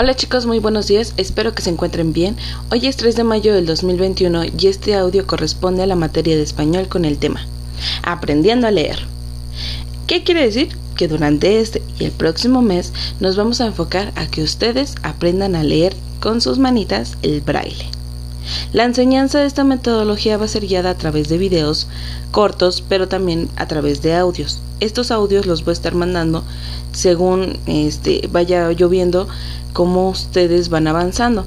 Hola chicos, muy buenos días, espero que se encuentren bien. Hoy es 3 de mayo del 2021 y este audio corresponde a la materia de español con el tema Aprendiendo a leer. ¿Qué quiere decir? Que durante este y el próximo mes nos vamos a enfocar a que ustedes aprendan a leer con sus manitas el braille. La enseñanza de esta metodología va a ser guiada a través de videos cortos, pero también a través de audios. Estos audios los voy a estar mandando según este vaya lloviendo cómo ustedes van avanzando.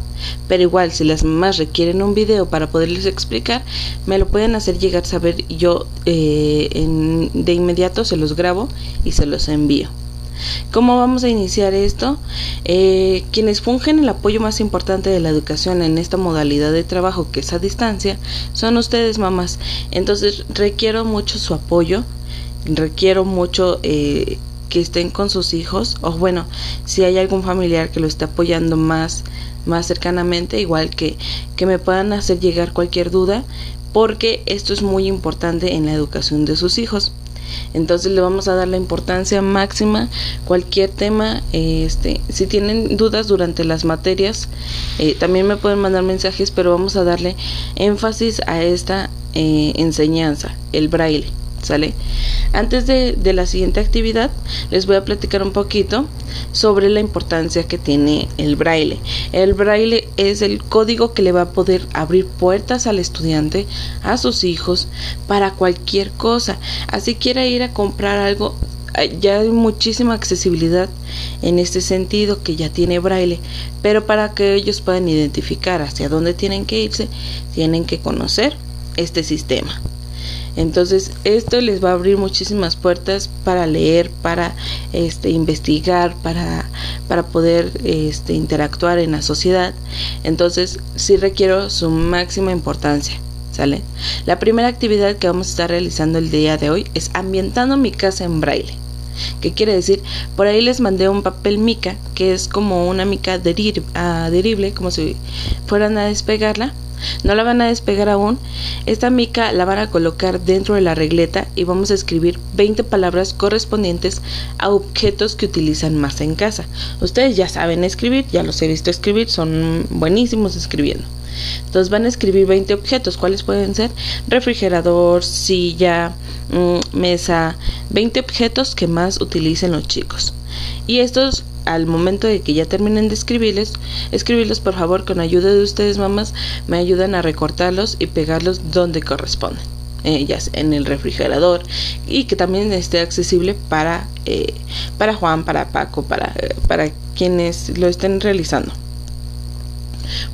Pero igual, si las mamás requieren un video para poderles explicar, me lo pueden hacer llegar a saber yo eh, de inmediato se los grabo y se los envío. ¿Cómo vamos a iniciar esto? Eh, quienes fungen el apoyo más importante de la educación en esta modalidad de trabajo que es a distancia son ustedes mamás. Entonces requiero mucho su apoyo, requiero mucho eh, que estén con sus hijos o bueno, si hay algún familiar que lo esté apoyando más más cercanamente, igual que que me puedan hacer llegar cualquier duda, porque esto es muy importante en la educación de sus hijos. Entonces le vamos a dar la importancia máxima cualquier tema. Este, si tienen dudas durante las materias, eh, también me pueden mandar mensajes, pero vamos a darle énfasis a esta eh, enseñanza, el braille. ¿Sale? Antes de, la siguiente actividad, les voy a platicar un poquito sobre la importancia que tiene el braille. El braille es el código que le va a poder abrir puertas al estudiante, a sus hijos, para cualquier cosa. Así quiera ir a comprar algo, eh, ya hay muchísima accesibilidad en este sentido que ya tiene braille, pero para que ellos puedan identificar hacia dónde tienen que irse, tienen que conocer este sistema. Entonces, esto les va a abrir muchísimas puertas para leer, para este investigar, para para poder este interactuar en la sociedad. Entonces, sí requiero su máxima importancia. ¿Sale? La primera actividad que vamos a estar realizando el día de hoy es ambientando mi casa en braille. ¿Qué quiere decir? Por ahí les mandé un papel mica, que es como una mica adherible, como si fueran a despegarla no la van a despegar aún. Esta mica la van a colocar dentro de la regleta y vamos a escribir 20 palabras correspondientes a objetos que utilizan más en casa. Ustedes ya saben escribir, ya los he visto escribir, son buenísimos escribiendo. Entonces van a escribir 20 objetos. ¿Cuáles pueden ser? Refrigerador, silla, mm, mesa, 20 objetos que más utilicen los chicos. Y estos al momento de que ya terminen de escribirles, escribirlos por favor con ayuda de ustedes mamás, me ayudan a recortarlos y pegarlos donde corresponden. Ellas en el refrigerador y que también esté accesible para, eh, para Juan, para Paco, para, eh, para quienes lo estén realizando.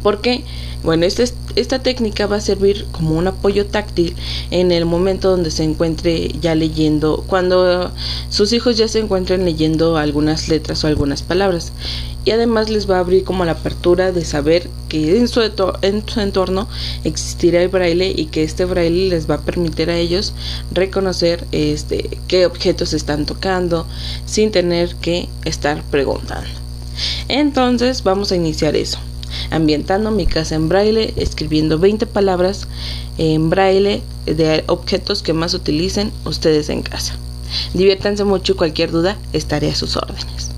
Porque, bueno, este, esta técnica va a servir como un apoyo táctil en el momento donde se encuentre ya leyendo, cuando sus hijos ya se encuentren leyendo algunas letras o algunas palabras. Y además les va a abrir como la apertura de saber que en su, en su entorno existirá el braille y que este braille les va a permitir a ellos reconocer este, qué objetos están tocando sin tener que estar preguntando. Entonces vamos a iniciar eso ambientando mi casa en braille, escribiendo 20 palabras en braille de objetos que más utilicen ustedes en casa. Diviértanse mucho y cualquier duda estaré a sus órdenes.